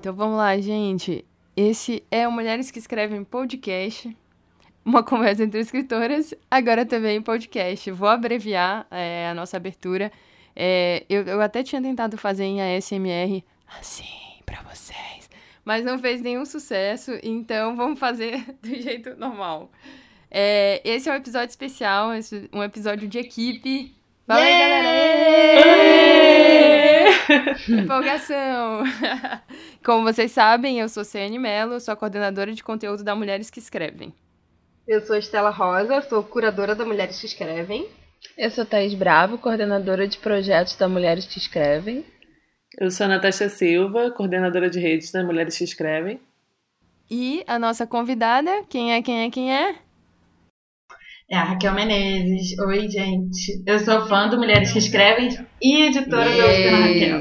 Então vamos lá, gente. Esse é o Mulheres que Escrevem Podcast, uma conversa entre escritoras, agora também podcast. Vou abreviar é, a nossa abertura. É, eu, eu até tinha tentado fazer em ASMR assim para vocês, mas não fez nenhum sucesso, então vamos fazer do jeito normal. É, esse é um episódio especial, um episódio de equipe. Aí, galera! Empolgação! Como vocês sabem, eu sou Ciane Mello, sou a coordenadora de conteúdo da Mulheres que Escrevem. Eu sou Estela Rosa, sou curadora da Mulheres que Escrevem. Eu sou Thaís Bravo, coordenadora de projetos da Mulheres que Escrevem. Eu sou a Natasha Silva, coordenadora de redes da Mulheres que Escrevem. E a nossa convidada, quem é, quem é, quem é? É a Raquel Menezes. Oi, gente. Eu sou fã do Mulheres que Escrevem e editora da Oficina Raquel.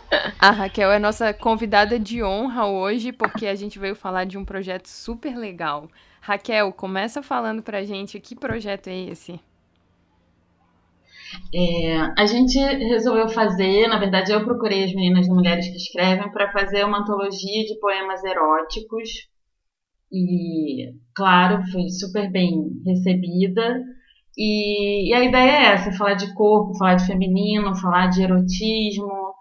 a Raquel é nossa convidada de honra hoje, porque a gente veio falar de um projeto super legal. Raquel, começa falando pra gente que projeto é esse. É, a gente resolveu fazer, na verdade, eu procurei as meninas de Mulheres que Escrevem para fazer uma antologia de poemas eróticos e, claro, foi super bem recebida. E, e, a ideia é essa: falar de corpo, falar de feminino, falar de erotismo,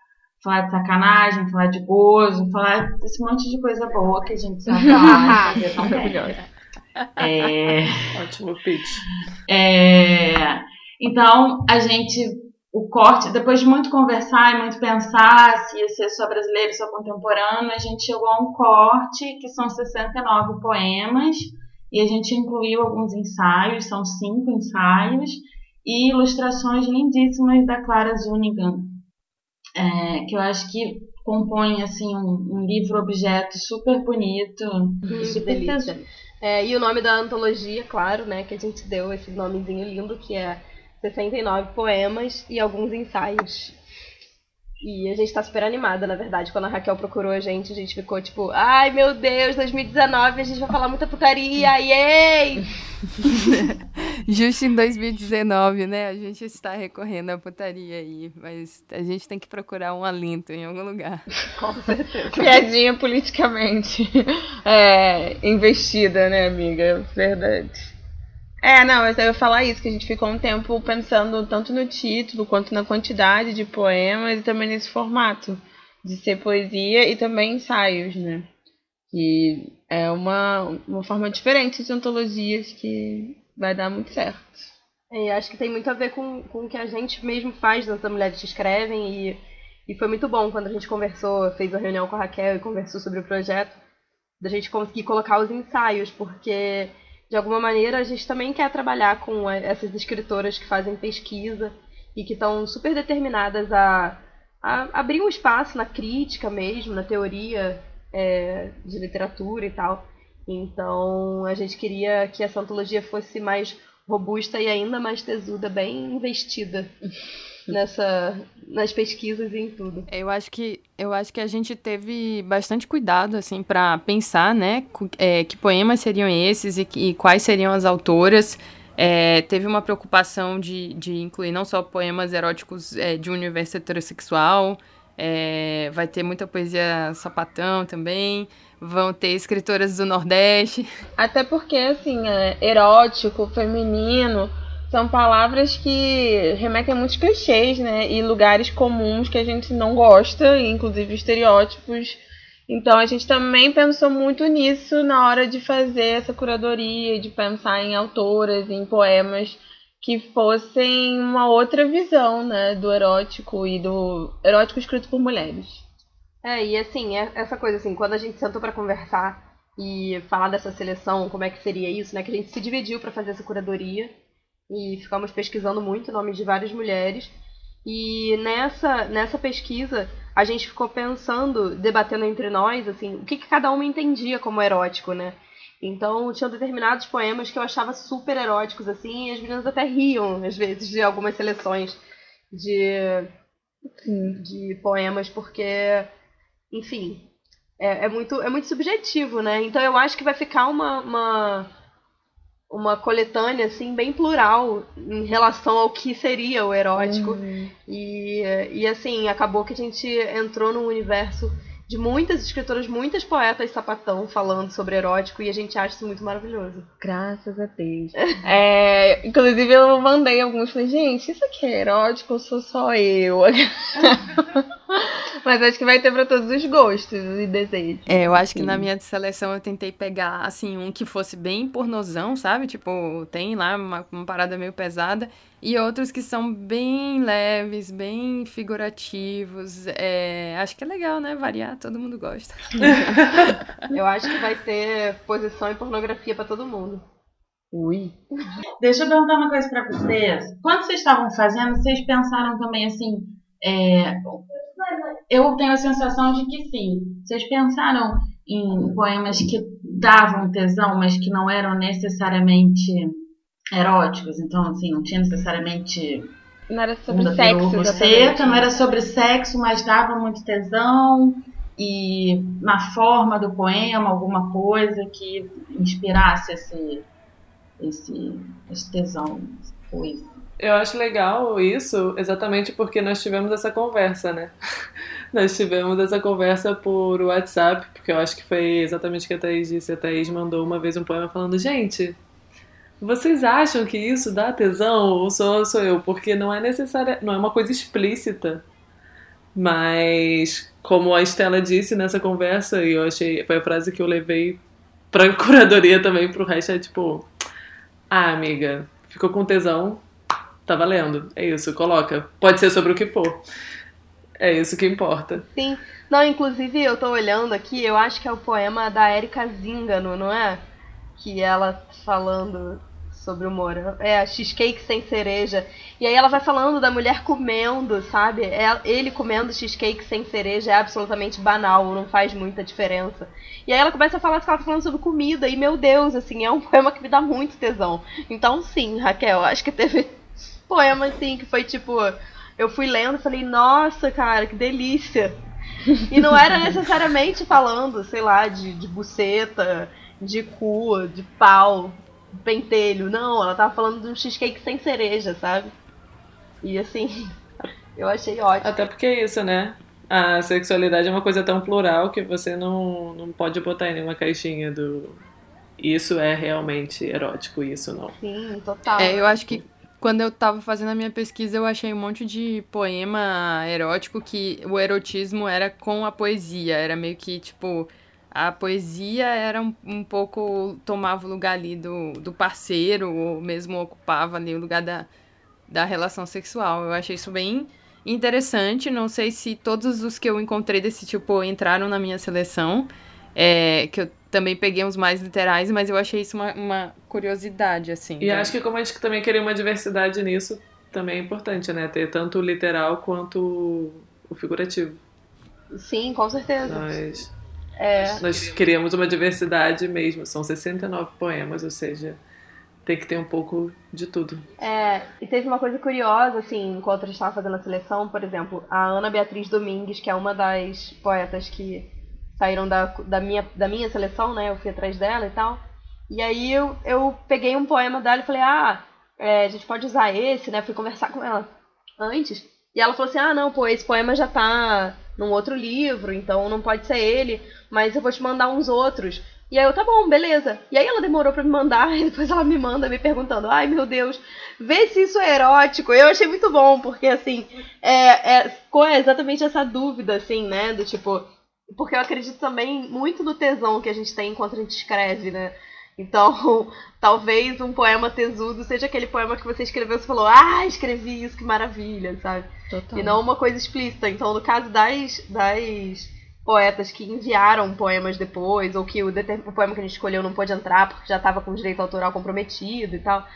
falar de sacanagem, falar de gozo, falar desse monte de coisa boa que a gente sabe falar fazer tão bem. É... Ótimo pitch. É... Então, a gente o corte, depois de muito conversar e muito pensar se ia ser só brasileiro, só contemporâneo, a gente chegou a um corte que são 69 poemas e a gente incluiu alguns ensaios, são cinco ensaios e ilustrações lindíssimas da Clara Zunigan, é, que eu acho que compõe assim um, um livro objeto super bonito, hum, super delícia. É, e o nome da antologia, claro, né, que a gente deu esse nomezinho lindo que é 69 poemas e alguns ensaios. E a gente tá super animada, na verdade. Quando a Raquel procurou a gente, a gente ficou tipo, ai meu Deus, 2019 a gente vai falar muita putaria, yay! Justo em 2019, né? A gente está recorrendo à putaria aí, mas a gente tem que procurar um alento em algum lugar. Com certeza. Piadinha politicamente é, investida, né, amiga? Verdade. É, não, eu ia falar isso, que a gente ficou um tempo pensando tanto no título quanto na quantidade de poemas e também nesse formato de ser poesia e também ensaios, né? Que é uma, uma forma diferente de antologias que vai dar muito certo. É, acho que tem muito a ver com, com o que a gente mesmo faz das mulheres que escrevem e, e foi muito bom quando a gente conversou, fez a reunião com a Raquel e conversou sobre o projeto, da gente conseguir colocar os ensaios, porque de alguma maneira, a gente também quer trabalhar com essas escritoras que fazem pesquisa e que estão super determinadas a, a, abrir um espaço na crítica mesmo, na teoria é, de literatura e tal. Então, a gente queria que essa antologia fosse mais robusta e ainda mais tesuda, bem investida nessa nas pesquisas e em tudo. Eu acho que eu acho que a gente teve bastante cuidado assim para pensar, né, é, que poemas seriam esses e, e quais seriam as autoras. É, teve uma preocupação de, de incluir não só poemas eróticos é, de um universo heterossexual, é, vai ter muita poesia sapatão também, vão ter escritoras do Nordeste. Até porque, assim, é, erótico, feminino, são palavras que remetem a muitos clichês, né? E lugares comuns que a gente não gosta, inclusive estereótipos. Então a gente também pensou muito nisso na hora de fazer essa curadoria, de pensar em autoras, em poemas que fossem uma outra visão, né, do erótico e do erótico escrito por mulheres. É, e assim, é essa coisa assim, quando a gente sentou para conversar e falar dessa seleção, como é que seria isso, né, que a gente se dividiu para fazer essa curadoria e ficamos pesquisando muito nomes de várias mulheres. E nessa, nessa pesquisa, a gente ficou pensando, debatendo entre nós, assim, o que, que cada uma entendia como erótico, né? Então, tinham determinados poemas que eu achava super eróticos, assim, e as meninas até riam, às vezes, de algumas seleções de, de poemas, porque, enfim, é, é, muito, é muito subjetivo, né? Então, eu acho que vai ficar uma, uma uma coletânea assim bem plural em relação ao que seria o erótico uhum. e, e assim acabou que a gente entrou num universo de muitas escritoras, muitas poetas sapatão falando sobre erótico e a gente acha isso muito maravilhoso. Graças a Deus. é, inclusive eu mandei alguns, falei, gente, isso aqui é erótico ou sou só eu? Mas acho que vai ter para todos os gostos e desejos. É, eu acho que na minha seleção eu tentei pegar, assim, um que fosse bem pornozão, sabe? Tipo, tem lá uma, uma parada meio pesada. E outros que são bem leves, bem figurativos. É, acho que é legal, né? Variar, todo mundo gosta. eu acho que vai ter posição e pornografia para todo mundo. Ui. Deixa eu perguntar uma coisa para vocês. Quando vocês estavam fazendo, vocês pensaram também assim. É, eu tenho a sensação de que sim. Vocês pensaram em poemas que davam tesão, mas que não eram necessariamente eróticos, então assim, não tinha necessariamente não era sobre sexo, buceta, não era sobre sexo, mas dava muito tesão e na forma do poema alguma coisa que inspirasse esse esse, esse tesão, coisa. Eu acho legal isso, exatamente porque nós tivemos essa conversa, né? nós tivemos essa conversa por WhatsApp, porque eu acho que foi exatamente o que a Thaís disse. A Thaís mandou uma vez um poema falando: Gente, vocês acham que isso dá tesão ou sou, sou eu? Porque não é necessária, não é uma coisa explícita. Mas, como a Estela disse nessa conversa, e eu achei, foi a frase que eu levei pra curadoria também pro resto, é tipo, ah, amiga, ficou com tesão, tá valendo. É isso, coloca. Pode ser sobre o que for. É isso que importa. Sim. Não, inclusive eu tô olhando aqui, eu acho que é o poema da Erika Zingano, não é? Que ela falando sobre o morango. É, cheesecake sem cereja. E aí ela vai falando da mulher comendo, sabe? É, ele comendo cheesecake sem cereja é absolutamente banal, não faz muita diferença. E aí ela começa a falar que ela tá falando sobre comida, e meu Deus, assim, é um poema que me dá muito tesão. Então sim, Raquel, acho que teve poema assim que foi tipo. Eu fui lendo e falei, nossa, cara, que delícia. E não era necessariamente falando, sei lá, de, de buceta, de cu, de pau pentelho. Não, ela tava falando de um cheesecake sem cereja, sabe? E assim, eu achei ótimo. Até porque é isso, né? A sexualidade é uma coisa tão plural que você não, não pode botar em nenhuma caixinha do. Isso é realmente erótico, isso não. Sim, total. É, eu acho que quando eu tava fazendo a minha pesquisa, eu achei um monte de poema erótico que o erotismo era com a poesia. Era meio que, tipo, a poesia era um, um pouco. tomava o lugar ali do, do parceiro, ou mesmo ocupava ali o lugar da, da relação sexual. Eu achei isso bem interessante. Não sei se todos os que eu encontrei desse tipo entraram na minha seleção. É, que eu também peguei uns mais literais, mas eu achei isso uma, uma curiosidade, assim. E acho que como a gente também queria uma diversidade nisso, também é importante, né? Ter tanto o literal quanto o figurativo. Sim, com certeza. Mas é. Nós queríamos uma diversidade mesmo. São 69 poemas, ou seja, tem que ter um pouco de tudo. É, e teve uma coisa curiosa, assim, enquanto a gente estava fazendo a seleção, por exemplo, a Ana Beatriz Domingues, que é uma das poetas que saíram da, da, minha, da minha seleção, né? Eu fui atrás dela e tal. E aí eu, eu peguei um poema dela e falei, ah, é, a gente pode usar esse, né? Fui conversar com ela antes. E ela falou assim, ah, não, pô, esse poema já tá num outro livro, então não pode ser ele, mas eu vou te mandar uns outros. E aí eu, tá bom, beleza. E aí ela demorou para me mandar, e depois ela me manda me perguntando, ai meu Deus, vê se isso é erótico. Eu achei muito bom, porque assim, é, é, ficou exatamente essa dúvida, assim, né? Do tipo. Porque eu acredito também muito no tesão que a gente tem enquanto a gente escreve, né? Então, talvez um poema tesudo seja aquele poema que você escreveu e falou, ah, escrevi isso, que maravilha, sabe? Total. E não uma coisa explícita. Então, no caso das, das poetas que enviaram poemas depois, ou que o, o poema que a gente escolheu não pôde entrar porque já estava com o direito autoral comprometido e tal,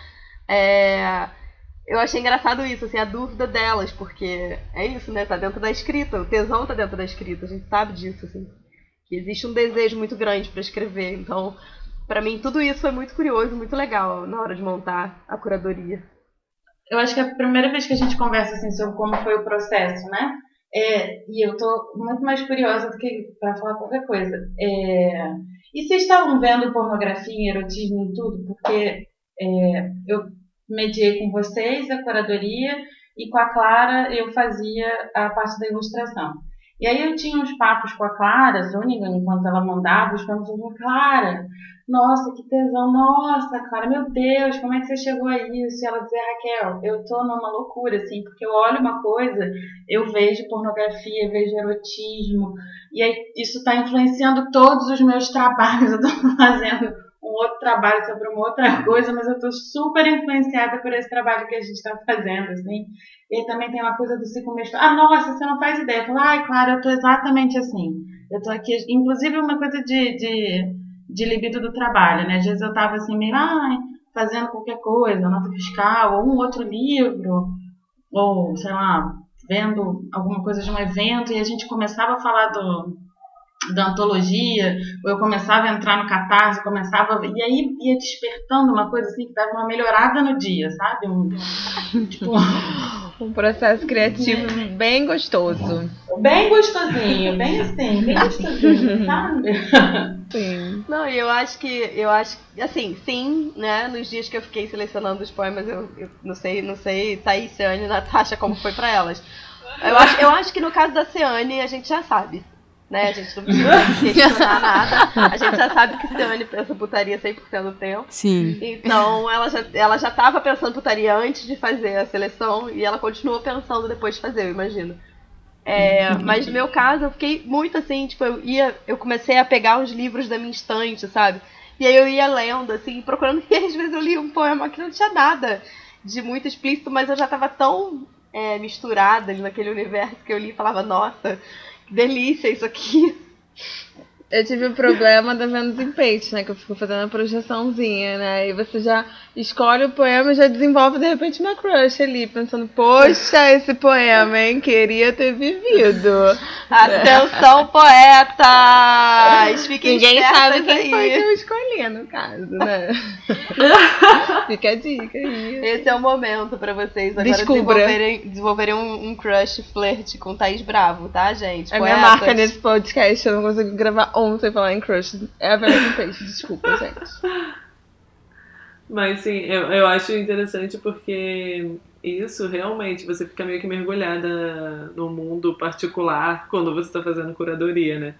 é, eu achei engraçado isso, assim, a dúvida delas, porque é isso, né? Tá dentro da escrita, o tesão tá dentro da escrita, a gente sabe disso, assim. Que existe um desejo muito grande para escrever, então para mim tudo isso foi muito curioso, muito legal na hora de montar a curadoria. Eu acho que é a primeira vez que a gente conversa assim sobre como foi o processo, né? É, e eu tô muito mais curiosa do que para falar qualquer coisa. É, e vocês estavam vendo pornografia, erotismo e tudo? Porque é, eu mediei com vocês a curadoria e com a Clara eu fazia a parte da ilustração. E aí eu tinha uns papos com a Clara Zuniga, enquanto ela mandava os eu falava, Clara, nossa, que tesão, nossa, Clara, meu Deus, como é que você chegou a isso? E ela dizia, Raquel, eu tô numa loucura, assim, porque eu olho uma coisa, eu vejo pornografia, vejo erotismo, e aí isso está influenciando todos os meus trabalhos, eu tô fazendo um outro trabalho sobre uma outra coisa, mas eu estou super influenciada por esse trabalho que a gente está fazendo, assim. E também tem uma coisa do ciclo menstrual. Ah, nossa, você não faz ideia. Eu falo, ai, claro, eu estou exatamente assim. Eu estou aqui, inclusive uma coisa de, de, de libido do trabalho, né? Às vezes eu estava assim, meio, ai, fazendo qualquer coisa, nota fiscal, ou um outro livro, ou, sei lá, vendo alguma coisa de um evento, e a gente começava a falar do, da antologia, ou eu começava a entrar no catarse, começava. E aí ia despertando uma coisa assim que dava uma melhorada no dia, sabe? Um, tipo, um processo criativo bem gostoso. Bem gostosinho, bem assim, bem gostosinho, sabe? Sim. Não, e eu acho que, eu acho, assim, sim, né, nos dias que eu fiquei selecionando os poemas, eu, eu não sei, não sei, Thaís, Ciane e Natasha, como foi para elas. Eu acho, eu acho que no caso da Ciane, a gente já sabe né? A gente não precisa questionar nada. A gente já sabe que Ciane pensa putaria 100% do tempo. Sim. Então ela já, ela já tava pensando putaria antes de fazer a seleção e ela continua pensando depois de fazer, eu imagino. É, mas no meu caso, eu fiquei muito assim, tipo, eu ia, eu comecei a pegar os livros da minha estante, sabe? E aí eu ia lendo, assim, procurando, e às vezes eu li um poema que não tinha nada de muito explícito, mas eu já tava tão é, misturada ali naquele universo que eu li e falava, nossa, delícia isso aqui. Eu tive o problema da Vênus em Peixe, né? Que eu fico fazendo a projeçãozinha, né? E você já escolhe o poema e já desenvolve de repente uma crush ali, pensando, poxa, esse poema, hein? Queria ter vivido. Atenção, poetas! Fiquem Ninguém sabe quem aí. foi que eu escolhi, no caso, né? Fica a dica aí. Esse é o momento pra vocês agora desenvolverem, desenvolverem um, um crush flirt com Thaís Bravo, tá, gente? É minha marca nesse podcast, eu não consigo gravar ontem falar em crush. É a Vênus Peixe, desculpa, gente. Mas sim, eu, eu acho interessante porque isso realmente você fica meio que mergulhada no mundo particular quando você está fazendo curadoria, né?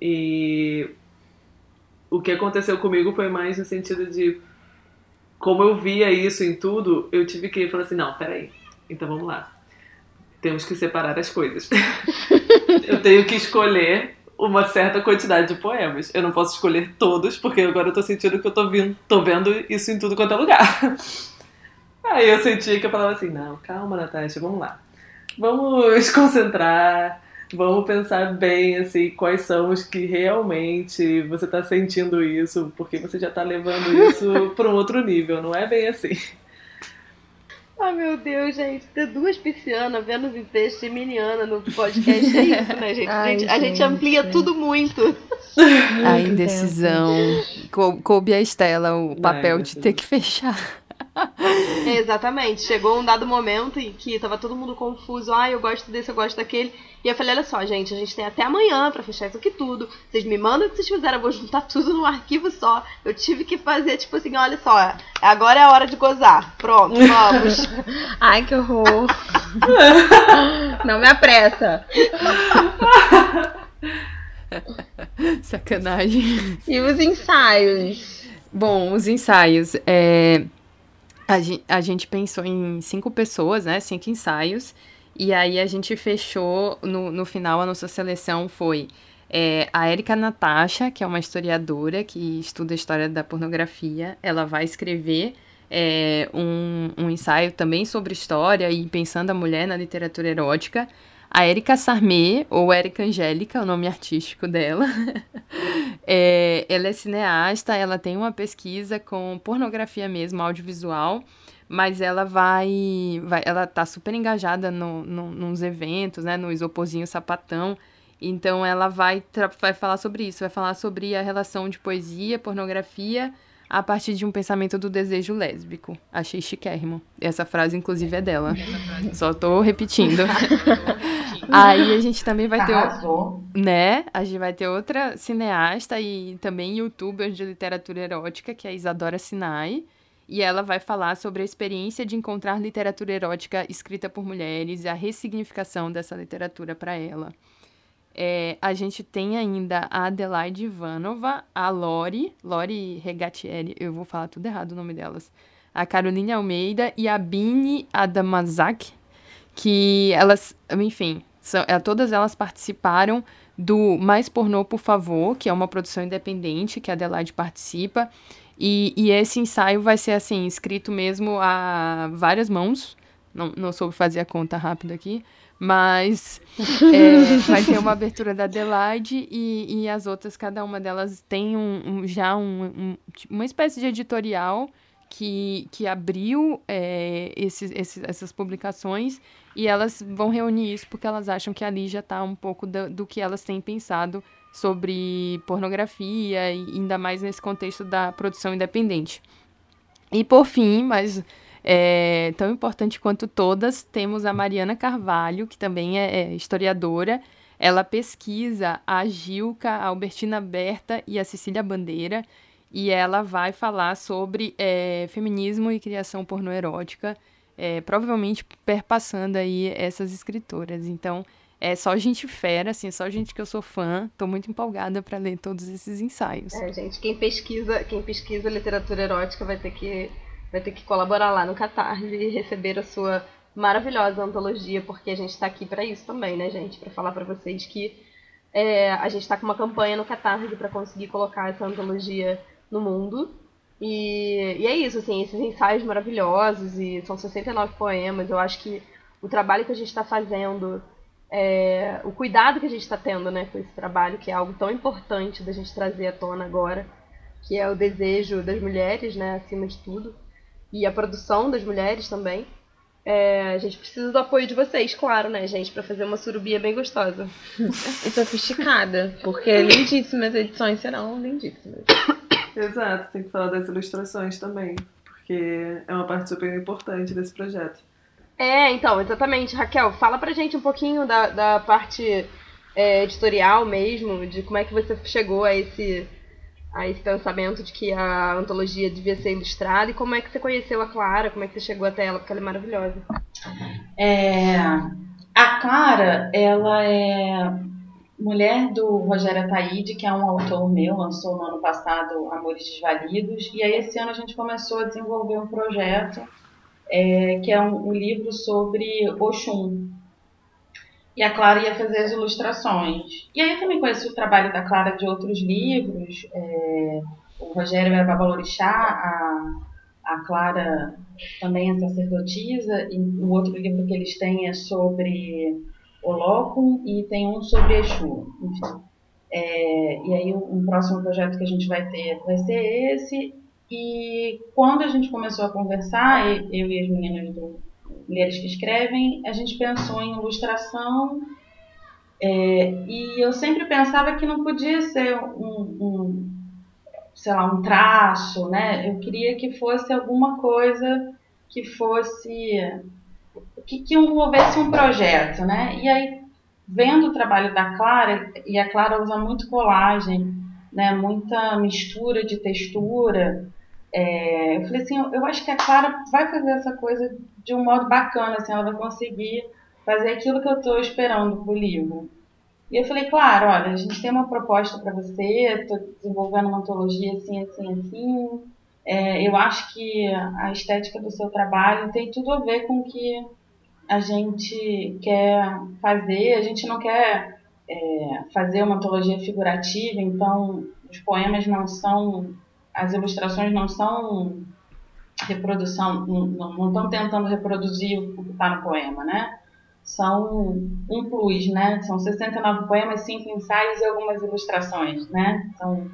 E o que aconteceu comigo foi mais no sentido de como eu via isso em tudo, eu tive que falar assim, não, peraí, então vamos lá. Temos que separar as coisas. eu tenho que escolher uma certa quantidade de poemas. Eu não posso escolher todos, porque agora eu tô sentindo que eu tô, vindo, tô vendo isso em tudo quanto é lugar. Aí eu senti que eu falava assim, não, calma, Natasha, vamos lá. Vamos concentrar, vamos pensar bem, assim, quais são os que realmente você tá sentindo isso, porque você já tá levando isso para um outro nível, não é bem assim. Ai, meu Deus, gente. Ter duas piscianas, Vênus em peixe e Miniana no podcast é isso, né, gente? Ai, a, gente, a gente amplia tudo muito. A indecisão. Coube a Estela o papel de ter que fechar. exatamente. Chegou um dado momento em que tava todo mundo confuso. Ah, eu gosto desse, eu gosto daquele. E eu falei, olha só, gente, a gente tem até amanhã para fechar isso aqui tudo. Vocês me mandam o que vocês fizeram, eu vou juntar tudo num arquivo só. Eu tive que fazer, tipo assim, olha só, agora é a hora de gozar. Pronto, vamos. Ai, que horror. Não me apressa. Sacanagem. E os ensaios? Bom, os ensaios. É... A gente, a gente pensou em cinco pessoas, né? Cinco ensaios. E aí a gente fechou, no, no final, a nossa seleção foi é, a Erika Natasha, que é uma historiadora que estuda a história da pornografia. Ela vai escrever é, um, um ensaio também sobre história e pensando a mulher na literatura erótica. A Erika Sarmé, ou Erika Angélica, o nome artístico dela. é, ela é cineasta, ela tem uma pesquisa com pornografia mesmo, audiovisual, mas ela vai, vai ela tá super engajada no, no, nos eventos, né, no Isoporzinho Sapatão, então ela vai, vai falar sobre isso, vai falar sobre a relação de poesia, pornografia a partir de um pensamento do desejo lésbico. Achei chiquérrimo. Essa frase, inclusive, é dela. Só tô repetindo. Aí a gente também vai ter. Né? A gente vai ter outra cineasta e também youtuber de literatura erótica, que é a Isadora Sinai. E ela vai falar sobre a experiência de encontrar literatura erótica escrita por mulheres e a ressignificação dessa literatura para ela. É, a gente tem ainda a Adelaide Ivanova, a Lori, Lori Regatieri, eu vou falar tudo errado o nome delas, a Caroline Almeida e a Bini Adamazak, que elas, enfim, são, é, todas elas participaram do Mais Pornô, por favor, que é uma produção independente que a Adelaide participa. E, e esse ensaio vai ser, assim, escrito mesmo a várias mãos. Não, não soube fazer a conta rápida aqui. Mas é, vai ter uma abertura da Adelaide e, e as outras, cada uma delas tem um, um já um, um, uma espécie de editorial que, que abriu é, esses, esses, essas publicações e elas vão reunir isso porque elas acham que ali já está um pouco do, do que elas têm pensado sobre pornografia e ainda mais nesse contexto da produção independente. E por fim, mas é, tão importante quanto todas, temos a Mariana Carvalho, que também é, é historiadora. Ela pesquisa a Gilca, a Albertina Berta e a Cecília Bandeira, e ela vai falar sobre é, feminismo e criação pornoerótica, é, provavelmente perpassando aí essas escritoras. Então, é só gente fera, assim, só gente que eu sou fã. Tô muito empolgada para ler todos esses ensaios. É, gente, quem pesquisa, quem pesquisa literatura erótica vai ter que vai ter que colaborar lá no Catarse e receber a sua maravilhosa antologia, porque a gente está aqui para isso também, né, gente? Para falar para vocês que é, a gente está com uma campanha no Catarse para conseguir colocar essa antologia no mundo. E, e, é isso, assim, esses ensaios maravilhosos, e são 69 poemas. Eu acho que o trabalho que a gente está fazendo, é, o cuidado que a gente está tendo né, com esse trabalho, que é algo tão importante da gente trazer à tona agora, que é o desejo das mulheres, né, acima de tudo e a produção das mulheres também. É, a gente precisa do apoio de vocês, claro, né, gente, para fazer uma surubia bem gostosa. E sofisticada, porque lindíssimas edições serão lindíssimas. Exato, tem que falar das ilustrações também, porque é uma parte super importante desse projeto. É, então, exatamente. Raquel, fala pra gente um pouquinho da, da parte é, editorial mesmo, de como é que você chegou a esse a esse pensamento de que a antologia devia ser ilustrada e como é que você conheceu a Clara, como é que você chegou até ela, porque ela é maravilhosa. É, a Clara, ela é mulher do Rogério Ataíde, que é um autor meu, lançou no ano passado Amores Desvalidos, e aí esse ano a gente começou a desenvolver um projeto é, que é um, um livro sobre Oxum, e a Clara ia fazer as ilustrações. E aí eu também conheci o trabalho da Clara de outros livros. É, o Rogério era Babalorixá, a, a Clara também é sacerdotisa, e o outro livro que eles têm é sobre Olocum e tem um sobre Exu. Enfim. É, e aí um próximo projeto que a gente vai ter vai ser esse. E quando a gente começou a conversar, eu e as meninas do, mulheres que escrevem, a gente pensou em ilustração é, e eu sempre pensava que não podia ser um, um, sei lá, um traço, né? Eu queria que fosse alguma coisa que fosse que, que envolvesse um projeto, né? E aí vendo o trabalho da Clara e a Clara usa muito colagem, né? Muita mistura de textura. É, eu falei assim, eu, acho que a Clara vai fazer essa coisa de um modo bacana, assim, ela vai conseguir fazer aquilo que eu estou esperando pro livro. E eu falei, claro, olha, a gente tem uma proposta para você, estou desenvolvendo uma antologia assim, assim, assim. É, eu acho que a estética do seu trabalho tem tudo a ver com o que a gente quer fazer. A gente não quer é, fazer uma antologia figurativa, então os poemas não são, as ilustrações não são reprodução, não estão tentando reproduzir o que está no poema, né? São um plus, né? São 69 poemas, 5 ensaios e algumas ilustrações, né? Então,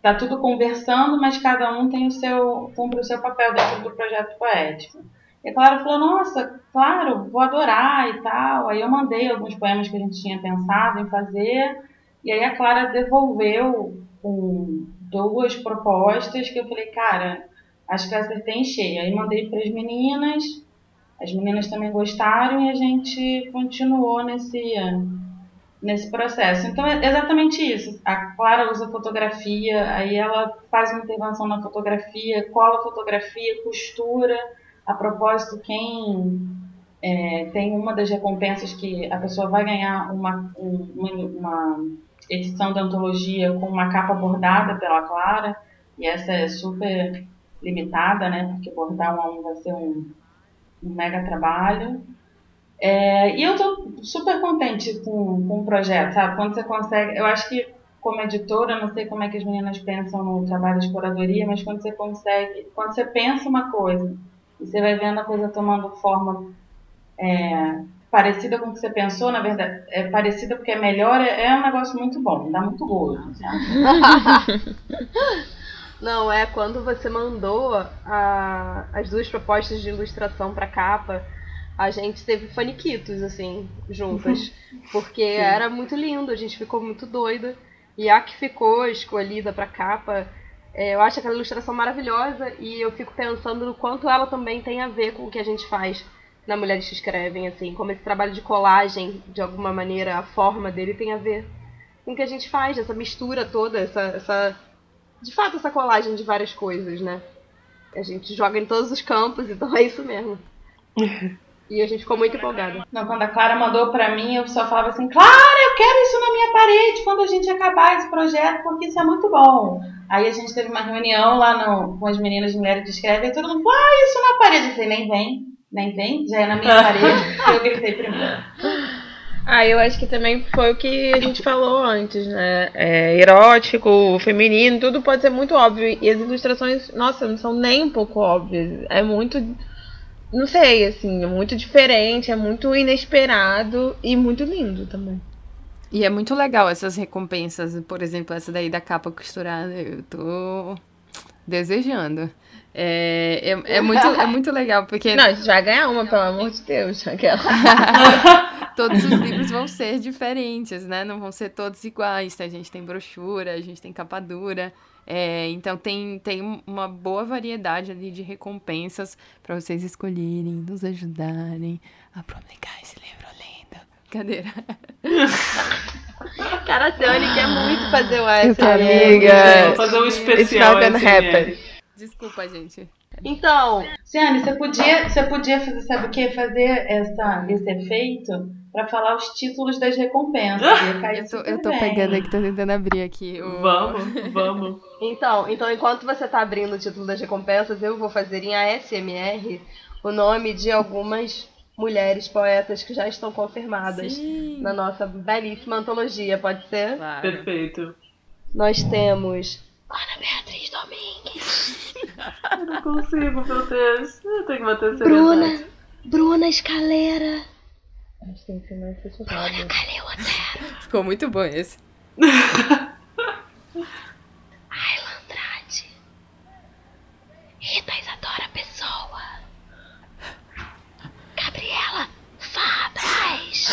tá tudo conversando, mas cada um tem o seu, cumpre o seu papel dentro do projeto poético. E a Clara falou, nossa, claro, vou adorar e tal. Aí eu mandei alguns poemas que a gente tinha pensado em fazer, e aí a Clara devolveu com duas propostas que eu falei, cara, acho que eu acertei em cheio. Aí mandei para as meninas, as meninas também gostaram e a gente continuou nesse, nesse processo. Então é exatamente isso. A Clara usa fotografia, aí ela faz uma intervenção na fotografia, cola fotografia, costura. A propósito, quem É, tem uma das recompensas que a pessoa vai ganhar uma, uma, uma edição da antologia com uma capa bordada pela Clara, e essa é super limitada, né? Porque bordar um a um vai ser um, um mega trabalho. É, e eu tô super contente com, com o projeto, sabe? Quando você consegue. Eu acho que, como editora, não sei como é que as meninas pensam no trabalho de curadoria, mas quando você consegue. Quando você pensa uma coisa e você vai vendo a coisa tomando forma é, parecida com o que você pensou, na verdade, é parecida porque é melhor, é, é um negócio muito bom, dá muito gosto. Não, é quando você mandou a, as duas propostas de ilustração para capa, a gente teve faniquitos, assim, juntas. Porque Sim. era muito lindo, a gente ficou muito doida. E a que ficou escolhida para capa, é, eu acho aquela ilustração maravilhosa e eu fico pensando no quanto ela também tem a ver com o que a gente faz na Mulheres que Escrevem, assim, como esse trabalho de colagem, de alguma maneira, a forma dele tem a ver com o que a gente faz, essa mistura toda, essa, essa de fato, essa colagem de várias coisas, né? A gente joga em todos os campos, então é isso mesmo. E a gente ficou muito empolgada. Não, quando a Clara mandou para mim, eu só falava assim: Clara, eu quero isso na minha parede quando a gente acabar esse projeto, porque isso é muito bom. Aí a gente teve uma reunião lá no, com as meninas Mulheres que Escrevem e todo mundo, ah, isso na parede. Eu falei: nem vem, nem vem, já é na minha parede. eu gritei primeiro. Ah, eu acho que também foi o que a gente falou antes, né? É, erótico, feminino, tudo pode ser muito óbvio. E as ilustrações, nossa, não são nem um pouco óbvias. É muito. Não sei, assim, é muito diferente, é muito inesperado e muito lindo também. E é muito legal essas recompensas, por exemplo, essa daí da capa costurada, eu tô desejando. É, é, é, muito, é muito legal, porque. Não, a gente vai ganhar uma, pelo amor de Deus, aquela. todos os livros vão ser diferentes, né? Não vão ser todos iguais. A gente tem brochura, a gente tem capa dura. É, então tem, tem uma boa variedade ali de recompensas para vocês escolherem, nos ajudarem a publicar esse livro lindo. Cadeira. Cara, a Teone quer muito fazer o S. Amiga, vou fazer um especial. It's not gonna happen. Desculpa, gente. Então, Ciane, você podia, você podia fazer, sabe o que? Fazer essa, esse efeito para falar os títulos das recompensas. eu, tô, eu tô pegando aqui, tô tentando abrir aqui. O... Vamos, vamos. Então, então, enquanto você tá abrindo o título das recompensas, eu vou fazer em ASMR o nome de algumas mulheres poetas que já estão confirmadas Sim. na nossa belíssima antologia, pode ser? Claro. Perfeito. Nós temos Ana Beatriz Domingues. Eu não consigo, meu Deus. Eu tenho que manter Bruna, Bruna Escalera. Acho que tem que ser mais Bruna Caleu Ficou muito bom esse. Ayla Andrade. Rita Isadora Pessoa. Gabriela Fabras.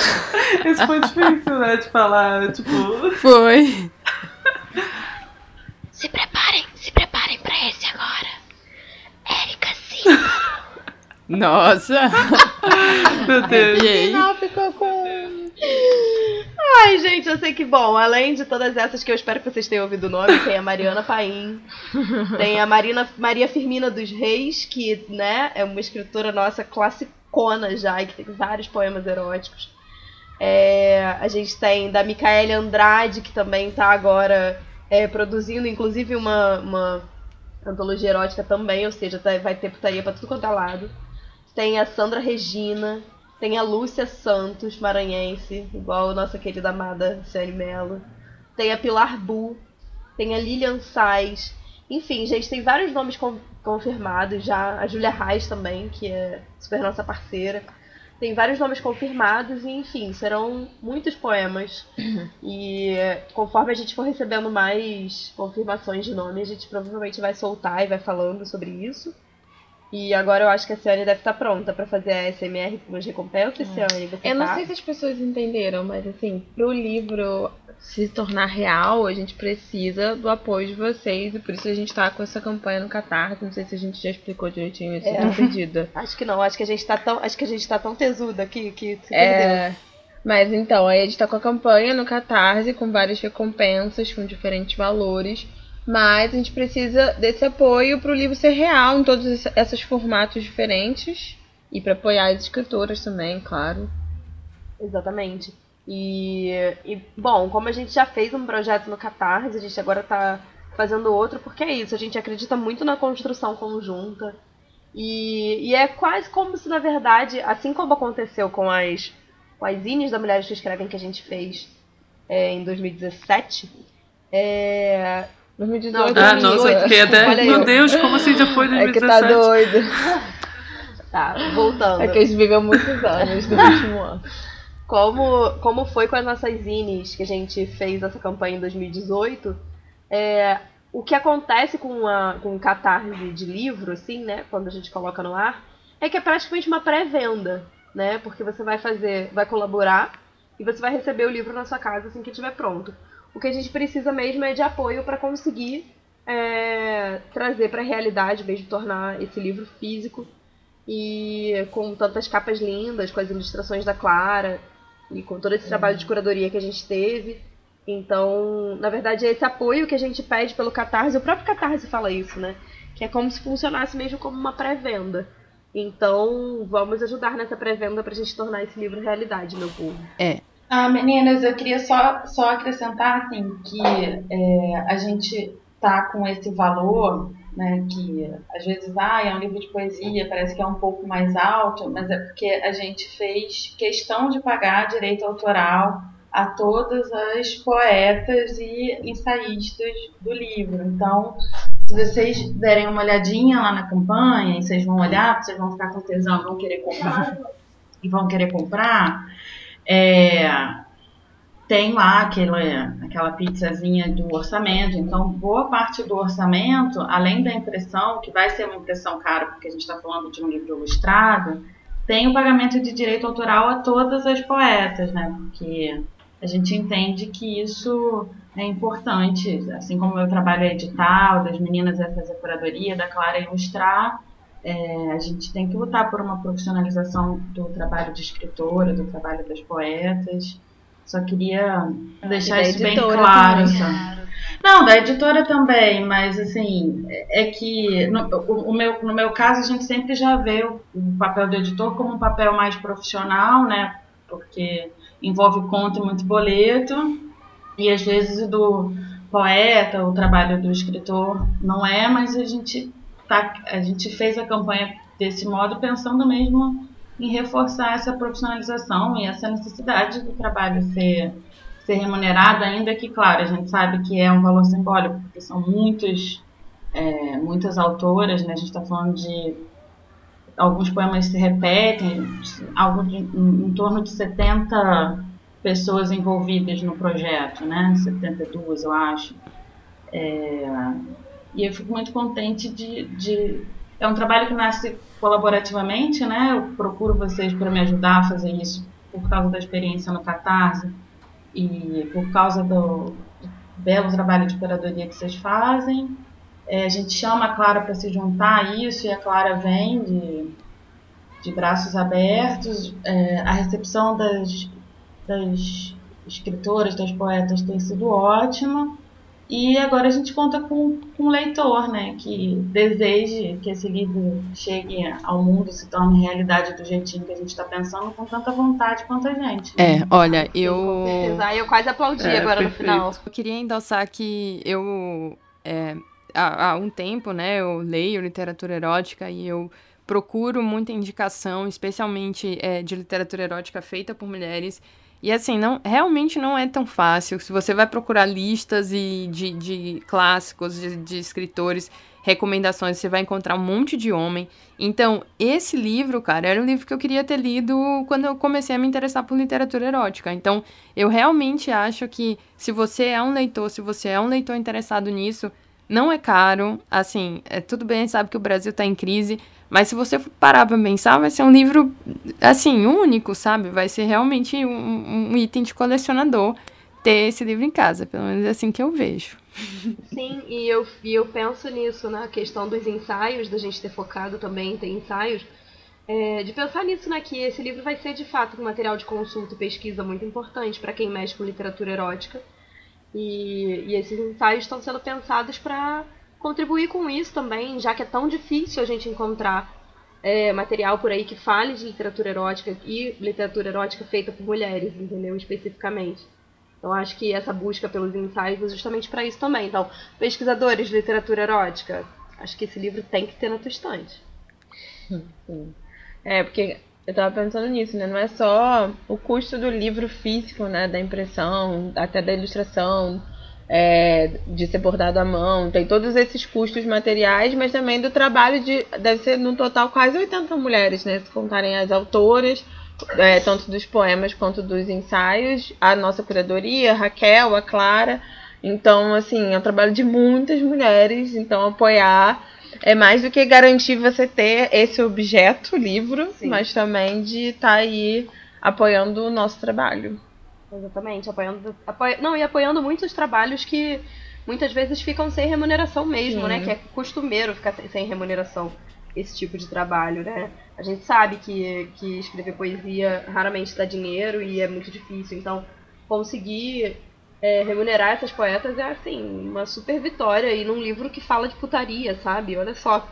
Esse foi difícil, né, de falar, tipo... Foi. Se preparem, se preparem pra esse agora. Érica Silva. Nossa! Meu Deus. No final ficou com. Ai, gente, eu sei que bom. Além de todas essas que eu espero que vocês tenham ouvido o nome, tem a Mariana Paim, tem a Marina, Maria Firmina dos Reis, que, né, é uma escritora nossa classicona já, e que tem vários poemas eróticos. É, a gente tem da Micaele Andrade, que também tá agora é, produzindo, inclusive, uma, uma antologia erótica também, ou seja, tá, vai ter putaria pra tudo quanto é lado. Tem a Sandra Regina, tem a Lúcia Santos, maranhense, igual a nossa querida amada Ciane Mello. Tem a Pilar Bu, tem a Lilian Sais. Enfim, gente, tem vários nomes confirmados já. A Julia Reis também, que é super nossa parceira. Tem vários nomes confirmados e, enfim, serão muitos poemas. E conforme a gente for recebendo mais confirmações de nome, a gente provavelmente vai soltar e vai falando sobre isso. E agora eu acho que a Ciane deve estar pronta para fazer a SMR com as recompensas, é. Ciane. eu não tá? sei se as pessoas entenderam, mas assim, pro livro se tornar real, a gente precisa do apoio de vocês e por isso a gente tá com essa campanha no Catarse. Não sei se a gente já explicou direitinho isso, é. perdida. acho que não, acho que a gente tá tão, acho que a gente tá tão tesuda aqui que se é... Mas então, aí a gente tá com a campanha no Catarse com várias recompensas com diferentes valores. Mas a gente precisa desse apoio para o livro ser real em todos esses formatos diferentes. E para apoiar as escritoras também, claro. Exatamente. E, e, bom, como a gente já fez um projeto no Catarse, a gente agora está fazendo outro, porque é isso, a gente acredita muito na construção conjunta. E, e é quase como se, na verdade, assim como aconteceu com as, com as Ines da Mulheres que Escrevem que a gente fez é, em 2017, é, 2018. Não, ah, nossa, fiquei até. Meu Deus, como assim já foi 2017? É que tá doido. tá, voltando. É que eles vivem muitos anos no último ano. Como, como foi com as nossas zines que a gente fez essa campanha em 2018, é, o que acontece com, a, com o catarse de livro, assim, né, quando a gente coloca no ar, é que é praticamente uma pré-venda, né, porque você vai fazer, vai colaborar e você vai receber o livro na sua casa assim que estiver pronto. O que a gente precisa mesmo é de apoio para conseguir é, trazer para a realidade, mesmo tornar esse livro físico e com tantas capas lindas, com as ilustrações da Clara e com todo esse trabalho de curadoria que a gente teve. Então, na verdade, é esse apoio que a gente pede pelo Catarse, o próprio Catarse fala isso, né? Que é como se funcionasse mesmo como uma pré-venda. Então, vamos ajudar nessa pré-venda para a gente tornar esse livro realidade, meu povo. É. Ah, meninas, eu queria só, só acrescentar, assim, que é, a gente tá com esse valor né, que às vezes ah, é um livro de poesia, parece que é um pouco mais alto, mas é porque a gente fez questão de pagar direito autoral a todas as poetas e ensaístas do livro. Então, se vocês derem uma olhadinha lá na campanha, e vocês vão olhar, vocês vão ficar com tesão, vão querer comprar e vão querer comprar, é, tem lá aquela, aquela pizzazinha do orçamento. Então, boa parte do orçamento, além da impressão, que vai ser uma impressão cara, porque a gente está falando de um livro ilustrado, tem o pagamento de direito autoral a todas as poetas, né? Porque a gente entende que isso é importante, assim como meu trabalho é edital, das meninas é fazer curadoria, da Clara é ilustrar, é, a gente tem que lutar por uma profissionalização do trabalho de escritora, do trabalho das poetas. Só queria deixar isso bem claro. Não, da editora também, mas assim, é que no, o, o, meu, no meu caso a gente sempre já vê o, o, papel do editor como um papel mais profissional, né? Porque envolve conta e muito boleto, e às vezes do poeta, o trabalho do escritor não é, mas a gente, tá, a gente fez a campanha desse modo pensando mesmo em reforçar essa profissionalização e essa necessidade do trabalho ser, ser remunerado, ainda que, claro, a gente sabe que é um valor simbólico, porque são muitos, é, muitas autoras, né? a gente está falando de alguns poemas se repetem, algo de, em, em, torno de 70 pessoas envolvidas no projeto, né? 72, eu acho. É, e eu fico muito contente de, de é um trabalho que nasce colaborativamente, né? Eu procuro vocês para me ajudar a fazer isso por causa da experiência no Catarse e por causa do, belo trabalho de curadoria que vocês fazem. É, a gente chama a Clara para se juntar a isso e a Clara vem de, de braços abertos. É, a recepção das, das escritoras, das poetas tem sido ótima. E agora a gente conta com, com um leitor, né, que deseje que esse livro chegue ao mundo, se torne realidade do jeitinho que a gente está pensando, com tanta vontade quanto a gente. Né? É, olha, eu. eu quase aplaudi é, agora perfeito. no final. Eu queria endossar que eu. É, há, há um tempo, né, eu leio literatura erótica e eu procuro muita indicação, especialmente é, de literatura erótica feita por mulheres e assim, não, realmente não é tão fácil. Se você vai procurar listas e de, de clássicos, de, de escritores, recomendações, você vai encontrar um monte de homem. Então, esse livro, cara, era um livro que eu queria ter lido quando eu comecei a me interessar por literatura erótica. Então, eu realmente acho que se você é um leitor, se você é um leitor interessado nisso, não é caro. Assim, é tudo bem, sabe que o Brasil está em crise, mas se você parar pra pensar, vai ser um livro, assim, único, sabe? Vai ser realmente um, um item de colecionador ter esse livro em casa. Pelo menos é assim que eu vejo. Sim, e eu, e eu penso nisso, na questão dos ensaios, da gente ter focado também em ter ensaios. É, de pensar nisso, né? Que esse livro vai ser de fato um material de consulta e pesquisa muito importante para quem mexe com literatura erótica. E, e esses ensaios estão sendo pensados para contribuir com isso também, já que é tão difícil a gente encontrar é, material por aí que fale de literatura erótica e literatura erótica feita por mulheres, entendeu? Especificamente. Então acho que essa busca pelos ensaios é justamente para isso também. Então, pesquisadores de literatura erótica, acho que esse livro tem que ter na tua estante. Sim. É, porque eu tava pensando nisso, né? Não é só o custo do livro físico, né? Da impressão, até da ilustração, é, de ser bordado à mão, tem todos esses custos materiais, mas também do trabalho de. Deve ser no total quase 80 mulheres, né? Se contarem as autoras, é, tanto dos poemas quanto dos ensaios, a nossa curadoria, a Raquel, a Clara. Então, assim, é um trabalho de muitas mulheres, então apoiar é mais do que garantir você ter esse objeto, livro, Sim. mas também de estar tá aí apoiando o nosso trabalho. Exatamente, apoiando. Apoia, não, e apoiando muitos trabalhos que muitas vezes ficam sem remuneração mesmo, Sim. né? Que é costumeiro ficar sem remuneração esse tipo de trabalho, né? A gente sabe que, que escrever poesia raramente dá dinheiro e é muito difícil, então conseguir é, remunerar essas poetas é assim, uma super vitória e num livro que fala de putaria, sabe? Olha só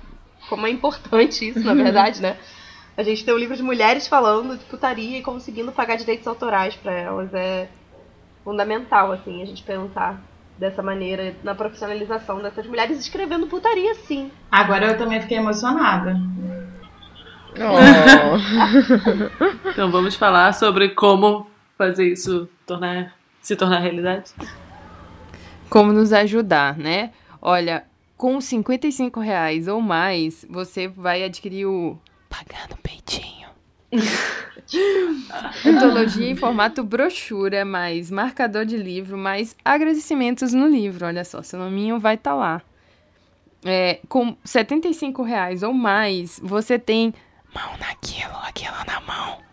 como é importante isso, na verdade, né? A gente tem um livro de mulheres falando de putaria e conseguindo pagar direitos autorais para elas. É fundamental, assim, a gente pensar dessa maneira na profissionalização dessas mulheres escrevendo putaria, sim. Agora eu também fiquei emocionada. Oh. então vamos falar sobre como fazer isso tornar, se tornar realidade. Como nos ajudar, né? Olha, com 55 reais ou mais, você vai adquirir o Pagando Peitinho. Antologia em formato brochura, mais marcador de livro, mais agradecimentos no livro. Olha só, seu nominho vai estar tá lá. É, com 75 reais ou mais, você tem mão naquilo, aquilo na mão.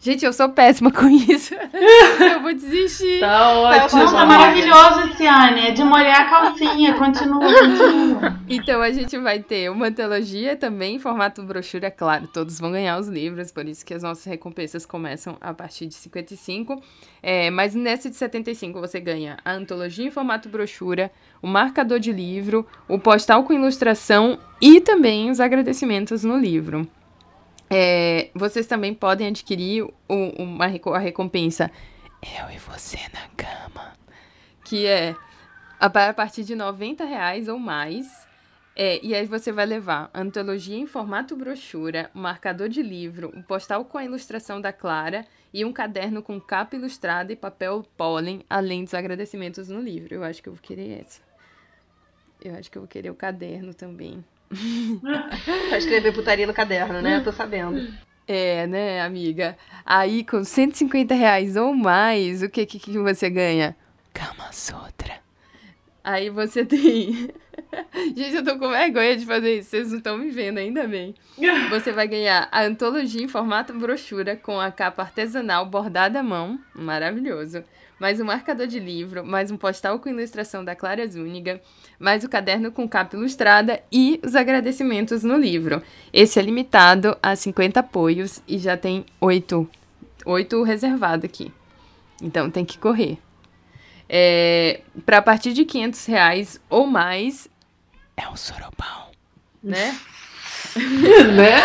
Gente, eu sou péssima com isso. eu vou desistir. Tá ótimo. Nossa, maravilhoso, Ciane. É de molhar a calcinha. Continua, continua. Então, a gente vai ter uma antologia também em formato brochura. Claro, todos vão ganhar os livros, por isso que as nossas recompensas começam a partir de 55. É, mas nessa de 75 você ganha a antologia em formato brochura, o marcador de livro, o postal com ilustração e também os agradecimentos no livro. É, vocês também podem adquirir uma, a recompensa Eu e Você na Cama, que é a partir de 90 reais ou mais. É, e aí você vai levar antologia em formato brochura, um marcador de livro, um postal com a ilustração da Clara e um caderno com capa ilustrada e papel pólen, além dos agradecimentos no livro. Eu acho que eu vou querer essa. Eu acho que eu vou querer o caderno também pra escrever putaria no caderno, né? Eu tô sabendo. É, né, amiga? Aí, com 150 reais ou mais, o que, que, que você ganha? Kama Sutra. Aí você tem. Gente, eu tô com vergonha de fazer isso, vocês não estão me vendo ainda bem. Você vai ganhar a antologia em formato brochura com a capa artesanal bordada à mão, maravilhoso. Mais um marcador de livro, mais um postal com ilustração da Clara Zúñiga, mais o caderno com capa ilustrada e os agradecimentos no livro. Esse é limitado a 50 apoios e já tem 8, 8 reservado aqui. Então tem que correr. É, para a partir de 500 reais ou mais, é um sorobão, né? né?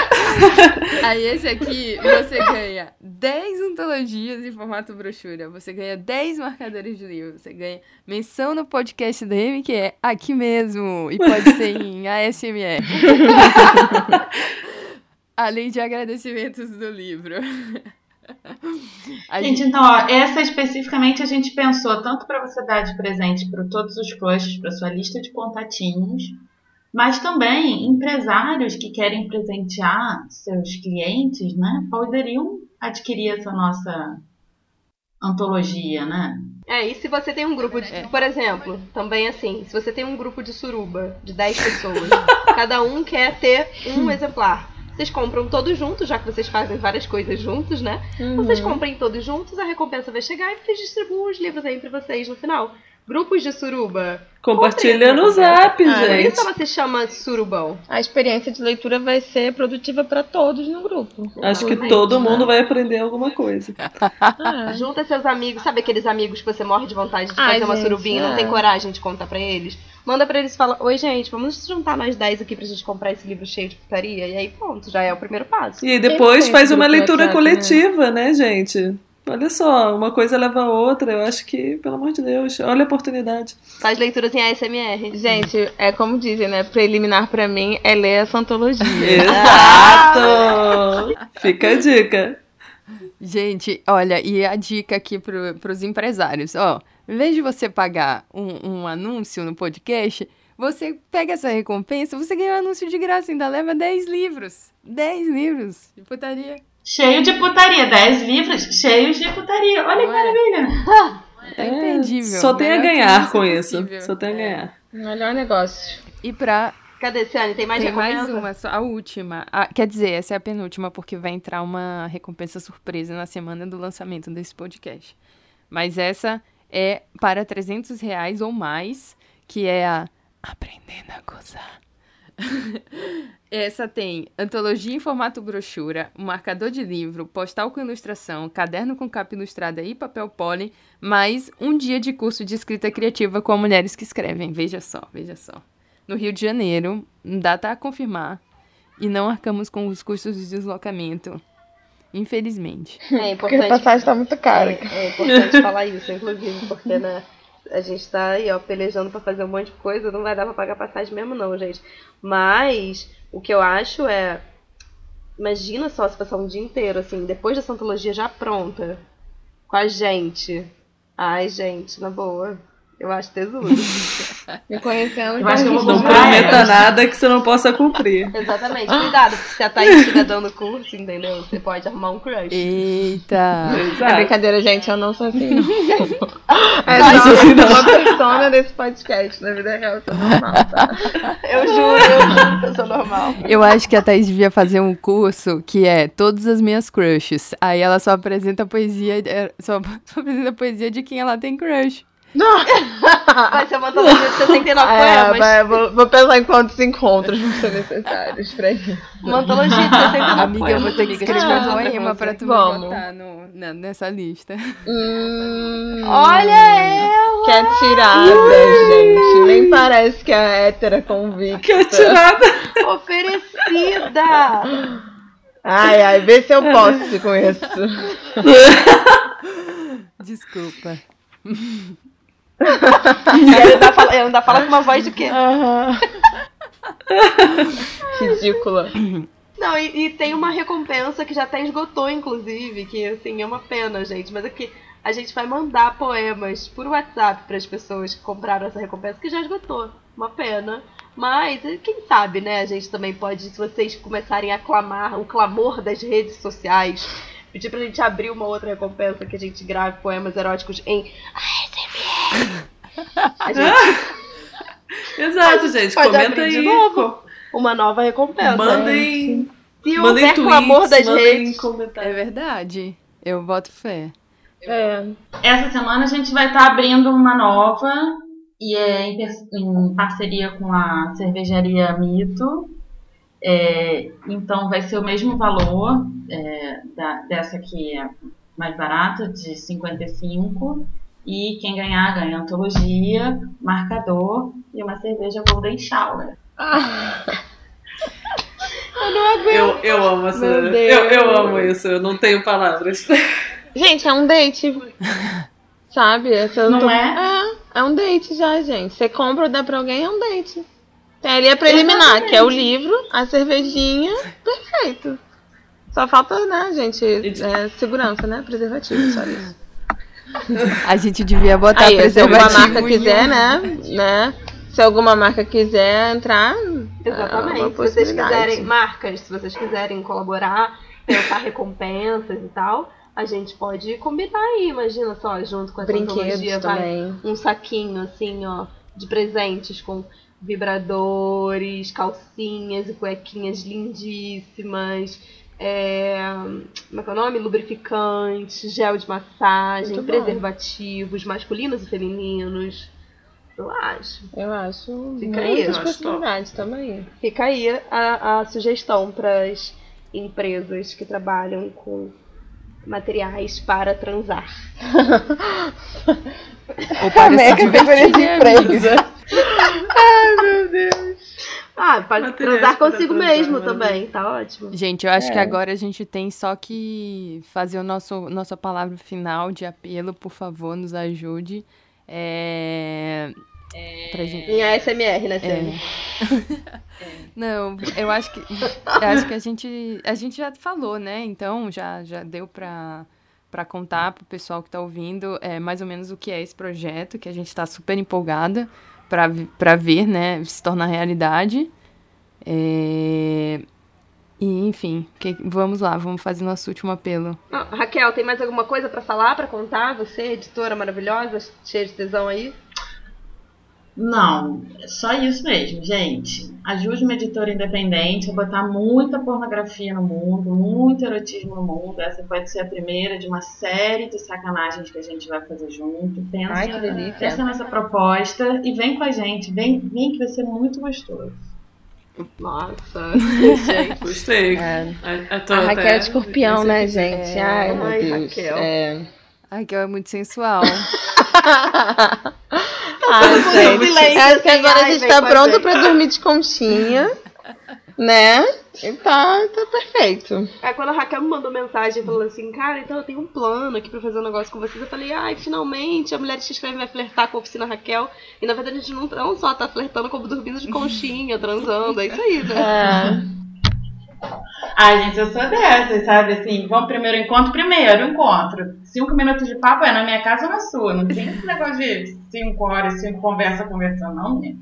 Aí esse aqui você ganha 10 antologias em formato brochura, você ganha 10 marcadores de livro, você ganha menção no podcast da M, que é aqui mesmo, e pode ser em ASMR. Além de agradecimentos do livro. A gente, gente, então, ó, essa especificamente a gente pensou tanto para você dar de presente para todos os crushs, para sua lista de contatinhos, mas também empresários que querem presentear seus clientes, né, poderiam adquirir essa nossa antologia, né? É, e se você tem um grupo de, é. por exemplo, também assim, se você tem um grupo de suruba de 10 pessoas, cada um quer ter um exemplar. Vocês compram todos juntos, já que vocês fazem várias coisas juntos, né? Uhum. Vocês comprem todos juntos, a recompensa vai chegar e vocês distribuem os livros aí pra vocês no final. Grupos de suruba. Compartilha no Conta aí, zap, Por isso gente. ela se chama surubão. A experiência de leitura vai ser produtiva para todos no grupo. Acho que Exatamente, todo né? mundo vai aprender alguma coisa. Ah, Junta seus amigos, sabe aqueles amigos que você morre de vontade de Ai, fazer uma gente, surubinha e não é. tem coragem de contar pra eles? Manda pra eles e fala: Oi, gente, vamos juntar nós 10 aqui pra gente comprar esse livro cheio de putaria? E aí, pronto, já é o primeiro passo. E aí depois faz uma leitura WhatsApp, né? coletiva, né, gente? Olha só, uma coisa leva a outra. Eu acho que, pelo amor de Deus, olha a oportunidade. Faz leituras em ASMR. Gente, é como dizem, né? Preliminar pra mim é ler essa antologia. Exato! Fica a dica. Gente, olha, e a dica aqui pro, pros empresários, ó, em vez de você pagar um, um anúncio no podcast, você pega essa recompensa, você ganha um anúncio de graça, ainda leva 10 livros. 10 livros de putaria. Cheio de putaria, 10 livros cheios de putaria. Olha que Ué. maravilha. É imperdível. Só tem a ganhar isso com é isso. possível. Só tem a É. ganhar. Melhor negócio. E pra Cadê, Ciane? Tem mais Tem mais recompensa? uma, só a última. Ah, quer dizer, essa é a penúltima, porque vai entrar uma recompensa surpresa na semana do lançamento desse podcast. Mas essa é para 300 reais ou mais, que é a Aprendendo a Gozar. essa tem antologia em formato brochura, um marcador de livro, postal com ilustração, caderno com capa ilustrada e papel poli, mais um dia de curso de escrita criativa com mulheres que escrevem. Veja só, veja só no Rio de Janeiro, data a confirmar, e não arcamos com os custos de deslocamento. Infelizmente. É Porque a importante, passagem tá muito cara. é, é importante falar isso, inclusive, porque né, a gente tá aí, ó, pelejando pra fazer um monte de coisa, não vai dar pra pagar passagem mesmo, não, gente. Mas o que eu acho é. Imagina só se passar um dia inteiro, assim, depois dessa antologia já pronta, com a gente. Ai, gente, na boa. Eu acho tesudo. Me conhecendo. Eu acho que eu vou Não prometa ela. nada que você não possa cumprir. Exatamente. Cuidado, porque se a Thaís estiver dando curso, entendeu? Você pode arrumar um crush. Eita! É Exato. brincadeira, gente, eu não sou assim, não. É Não só sou assim, não. uma persona desse podcast. Na vida real, eu sou normal, tá? Eu juro, eu juro que eu sou normal. Eu acho que a Thaís devia fazer um curso que é Todas as Minhas Crushes. Aí ela só apresenta poesia, é, só, só apresenta poesia de quem ela tem crush. Vai ser uma antologia de 69 É, poemas. vai, vou, vou pensar em quantos encontros vão ser necessários pra isso. Uma antologia de 69 Amiga, eu vou ter que escrever eu um poema pra tu me Vamos. botar no, na- nessa lista. Hum, Olha ela! Que atirada, gente. Nem parece que é hétera convicta. Que atirada. Oferecida! Ai, ai, vê se eu posso com isso. Desculpa. E ela ainda fala, ela ainda fala com uma voz de quê? Aham. Ridícula. Não, e, e tem uma recompensa que já até esgotou, inclusive, que assim, é uma pena, gente. Mas é que a gente vai mandar poemas por WhatsApp para as pessoas que compraram essa recompensa, que já esgotou. Uma pena. Mas, quem sabe, né? A gente também pode, se vocês começarem a clamar o clamor das redes sociais, pedir pra gente abrir uma outra recompensa que a gente grave poemas eróticos em ASMR. Gente Exato, gente. pode Comenta abrir de aí. novo. uma nova recompensa. Mandem, Se mandem houver tweets, clamor das. É verdade. Eu boto fé. É. Essa semana a gente vai estar abrindo uma nova e é em, em parceria com a cervejaria Mito. É, então vai ser o mesmo valor é, da- dessa que é mais barata, de 55. E quem ganhar ganha antologia, marcador e uma cerveja Golden Shower. Eu, eu amo essa. Eu, eu amo isso, eu não tenho palavras. Gente, é um date. Sabe? Essa eu Não tô- é? É, é um date já, gente. Você compra ou dá pra alguém, é um date. Tem ali a preliminar, que é o livro, a cervejinha, perfeito. Só falta, né, gente, é, segurança, né? Preservativo, só isso. A gente devia botar Aí, se alguma preservativo marca quiser, né, né? Se alguma marca quiser entrar, é Exatamente. uma se vocês quiserem, marcas, se vocês quiserem colaborar, pensar recompensas e tal, a gente pode combinar aí, imagina só, junto com essa Brinquedos vai também. um saquinho assim, ó, de presentes com vibradores, calcinhas e cuequinhas lindíssimas, é, como é que é o nome? Lubrificante, gel de massagem, Muito bom. preservativos masculinos e femininos. Eu acho. Eu acho Fica aí, muitas eu acho possibilidades também. Fica aí a, a sugestão para as empresas que trabalham com materiais para transar. Ou para se Mega divertir, referência né, de amiga? Ai, meu Deus. Ah, pode Materiais transar para consigo transar, mesmo maravilha. também, tá ótimo. Gente, eu acho que É. agora a gente tem só que fazer o nosso nossa palavra final de apelo, por favor, nos ajude. É... Pra gente... Em ASMR, né, É. Não, eu acho que eu acho que a gente a gente já falou, né? Então já já deu pra para contar pro pessoal que tá ouvindo é, mais ou menos o que é esse projeto, que a gente tá super empolgada para para ver, né, se tornar realidade. É, E, enfim, que- vamos lá, vamos fazer nosso último apelo. Ah, Raquel, tem mais alguma coisa pra falar, pra contar? Você, editora maravilhosa, cheia de tesão aí? Não, é só isso mesmo, gente. Ajude uma editora independente a botar muita pornografia no mundo, muito erotismo no mundo. Essa pode ser a primeira de uma série de sacanagens que a gente vai fazer junto. Pensa, Ai, que delícia. pensa nessa proposta e vem com a gente. Vem, vem que vai ser muito gostoso. Nossa, gente. Gostei. É. A, a, tua A Raquel até- é escorpião, né, gente? É. Ai, meu Ai, Deus. Raquel. É. Ai, que é muito sensual. Mundo gente. Acho que assim, agora a gente tá a pronto pra dormir de conchinha, né? E tá, tá perfeito. Aí quando a Raquel me mandou mensagem falando assim, cara, então eu tenho um plano aqui pra fazer um negócio com vocês, eu falei, ai, finalmente a mulher que te escreve vai flertar com a oficina Raquel. E na verdade a gente não, não só tá flertando, como dormindo de conchinha, transando, é isso aí, né? É. Ai, gente, eu sou dessas, sabe? Assim, vamos primeiro encontro, primeiro encontro. Cinco minutos de papo é na minha casa ou na sua. Não tem esse negócio de cinco horas, cinco conversa, conversando, não, né?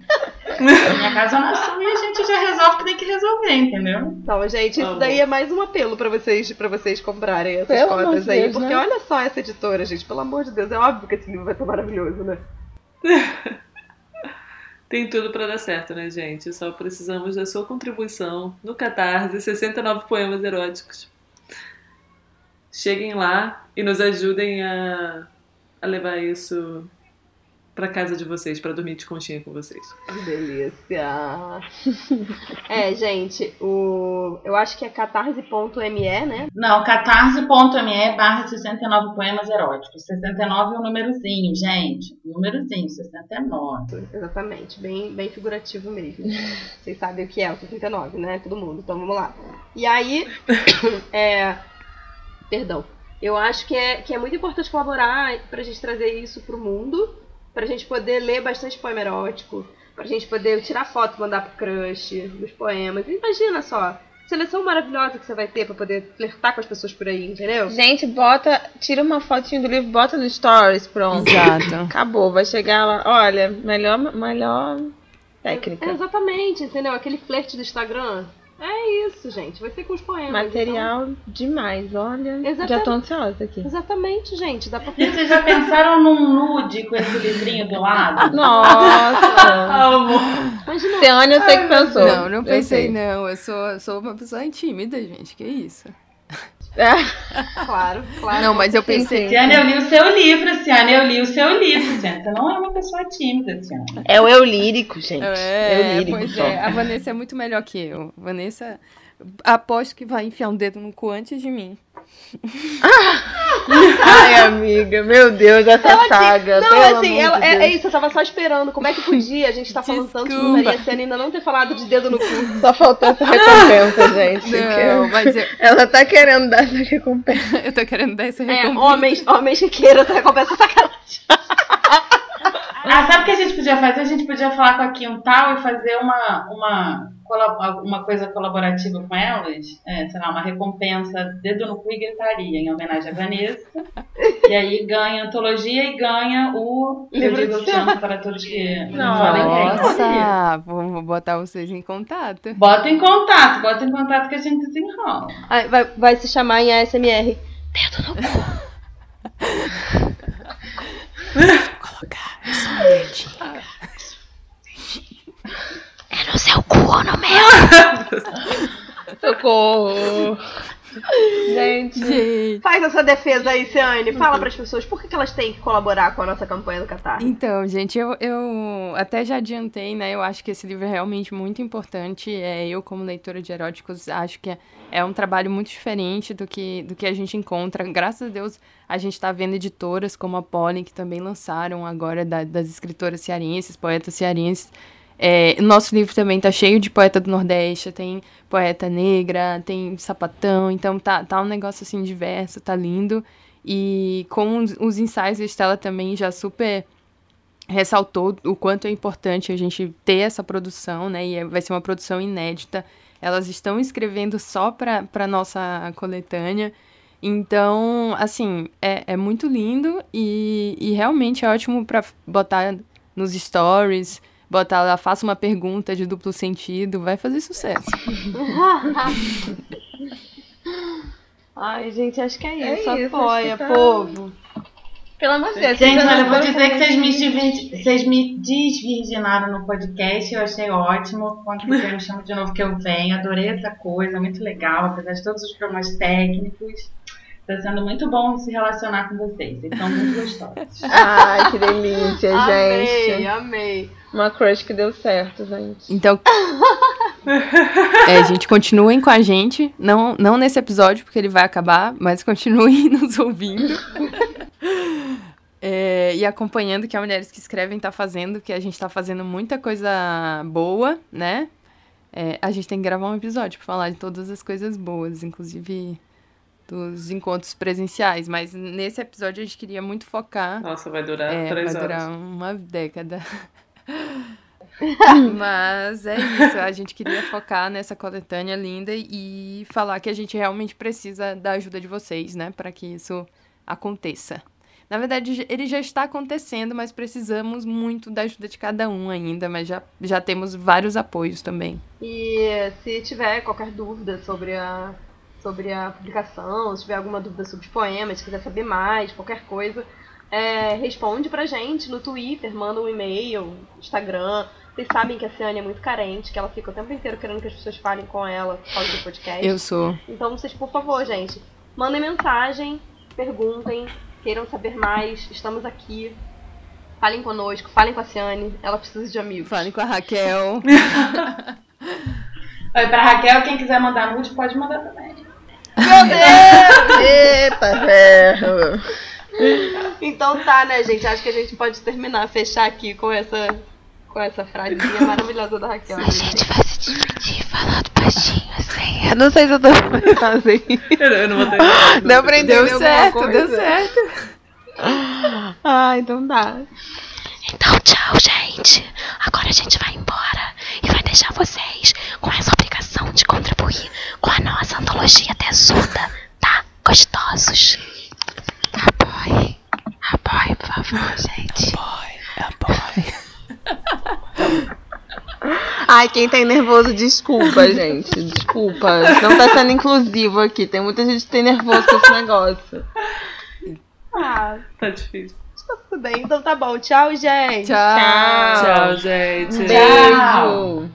Na minha casa ou na sua e a gente já resolve o que tem que resolver, entendeu? Então, gente, isso daí é mais um apelo pra vocês, pra vocês comprarem essas Pelo cotas aí. Deus, porque né? olha só essa editora, gente, pelo amor de Deus, é óbvio que esse livro vai ser maravilhoso, né? Tem tudo pra dar certo, né, gente? Só precisamos da sua contribuição no Catarse, 69 poemas eróticos. Cheguem lá e nos ajudem a, a levar isso pra casa de vocês, pra dormir de conchinha com vocês. Que delícia! é, gente, o... eu acho que é catarse.me, né? Não, catarse.me barra 69 poemas eróticos. 69 é um númerozinho, gente. Númerozinho, 69. Exatamente, bem, bem figurativo mesmo. Vocês sabem o que é o 69, né? Todo mundo, então vamos lá. E aí, é... Perdão. Eu acho que é, que é muito importante colaborar pra gente trazer isso pro mundo, pra gente poder ler bastante poema erótico, pra gente poder tirar foto e mandar pro crush dos poemas. Imagina só, seleção maravilhosa que você vai ter pra poder flertar com as pessoas por aí, entendeu? Gente, bota, tira uma fotinho do livro, bota no stories, pronto. Exato. Acabou, vai chegar lá. Olha, melhor, melhor técnica. É, exatamente, entendeu? Aquele flerte do Instagram. É isso, gente. Vai ser com os poemas. Material demais, olha. Exatamente. Já tô ansiosa aqui. então. Exatamente, gente. Dá pra E vocês já pensaram num nude com esse livrinho do lado? Nossa! Amor! Imagina. Ciane, eu sei que pensou. Não, não Eu pensei, sei. não. Eu sou, eu sou uma pessoa tímida, gente. Que isso? É, Claro, claro. Não, mas eu pensei. Ciane, eu li o seu livro, Ciane, eu li o seu livro, Ciane. Você não é uma pessoa tímida, Ciane. é o eu lírico, gente. É, eu lírico pois só. é. A Vanessa é muito melhor que eu. Vanessa, aposto que vai enfiar um dedo no cu antes de mim. Ai, amiga, meu Deus, essa Ela saga. Não, pelo assim, amor ela, de é, é isso, eu tava só esperando. Como é que podia? A gente tá falando tanto de Desculpa. putaria, Ciane ainda não ter falado de dedo no cu. Só faltou essa recompensa, gente. Não, que- mas eu, Ela tá querendo dar essa recompensa. eu tô querendo dar essa É, recompensa. homens, homens que queiram essa recompensa sacanagem. Ah, sabe o que a gente podia fazer? A gente podia falar com a Quintal e fazer uma, uma, uma coisa colaborativa com elas. É, sei lá, uma recompensa dedo no cu e gritaria, em homenagem a Vanessa. e aí ganha antologia e ganha o Eu Livro digo de amo para todos que Nossa. Nossa, vou, botar vocês em contato. Bota em contato, bota em contato que a gente desenrola. Ai, vai, vai se chamar em ASMR. Dedo no cu. É no seu cu ou no meu? Socorro. Gente, Gente. Faz essa defesa aí, Ciane. Fala pras pessoas por que que elas têm que colaborar com a nossa campanha do Catar. Então, gente, eu, eu até já adiantei, né? Eu acho que esse livro é realmente muito importante. É, eu, como leitora de eróticos, acho que é, é um trabalho muito diferente do que, do que a gente encontra. Graças a Deus, a gente está vendo editoras como a Pollen, que também lançaram agora da- das escritoras cearenses, poetas cearenses. É, nosso livro também tá cheio de poeta do Nordeste, tem poeta negra, tem sapatão, então tá, tá um negócio assim diverso, tá lindo. E com os, os ensaios, a Estela também já super ressaltou o quanto é importante a gente ter essa produção, né? E é- vai ser uma produção inédita. Elas estão escrevendo só para nossa coletânea. Então, assim, é, é muito lindo e, e realmente é ótimo para botar nos stories, botar lá, faça uma pergunta de duplo sentido, vai fazer sucesso. Ai, gente, acho que é É isso. isso, Apoia, tá- povo. pelo amor de Deus. Gente, olha, eu vou dizer que vocês me, desvir- vocês me desvirginaram no podcast, eu achei ótimo. Quando você me chama de novo que eu venho, adorei essa coisa, muito legal, apesar de todos os problemas técnicos. Tá sendo muito bom se relacionar com vocês, vocês são muito gostosos. Ai, que delícia, Amei, gente. amei. Uma crush que deu certo, gente. Então, é, gente, continuem com a gente. Não, não nesse episódio, porque ele vai acabar, mas continuem nos ouvindo. É, e acompanhando o que a Mulheres que Escrevem tá fazendo, que a gente tá fazendo muita coisa boa, né? É, a gente tem que gravar um episódio pra falar de todas as coisas boas, inclusive dos encontros presenciais. Mas nesse episódio a gente queria muito focar Nossa, vai durar é, três vai horas. durar uma década. Mas é isso, a gente queria focar nessa coletânea linda e falar que a gente realmente precisa da ajuda de vocês, né, para que isso aconteça. Na verdade, ele já está acontecendo, mas precisamos muito da ajuda de cada um ainda, mas já, já temos vários apoios também. E se tiver qualquer dúvida sobre a, sobre a publicação, se tiver alguma dúvida sobre os poemas, se quiser saber mais, qualquer coisa, é, responde pra gente no Twitter, manda um e-mail, Instagram. Vocês sabem que a Ciane é muito carente, que ela fica o tempo inteiro querendo que as pessoas falem com ela por causa do podcast. Eu sou. Então vocês, por favor, gente, mandem mensagem, perguntem, queiram saber mais, estamos aqui. Falem conosco, falem com a Ciane, ela precisa de amigos. Falem com a Raquel. Oi, pra Raquel, quem quiser mandar nude, pode mandar também. Meu Deus! Eita, ferro. Então tá, né, gente? Acho que a gente pode terminar, fechar aqui com essa, com essa frasezinha maravilhosa da Raquel. A gente vai se dividir falando baixinho assim. Eu não sei se eu tô assim. Eu não vou ter nada. Deu pra entender certo, coisa? deu certo. Ah, então tá. Então, tchau, gente. Agora a gente vai embora e vai deixar vocês com essa obrigação de contribuir com a nossa antologia tesuda, tá? Gostosos. Apoie. Apoie, por favor, gente. Ai, quem tá nervoso, desculpa, gente. Desculpa. Não tá sendo inclusivo aqui. Tem muita gente que tem nervoso com esse negócio. Ah, Tá difícil. tá tudo bem. Então tá bom. Tchau, gente. Tchau. Tchau. Tchau, gente. Beijo.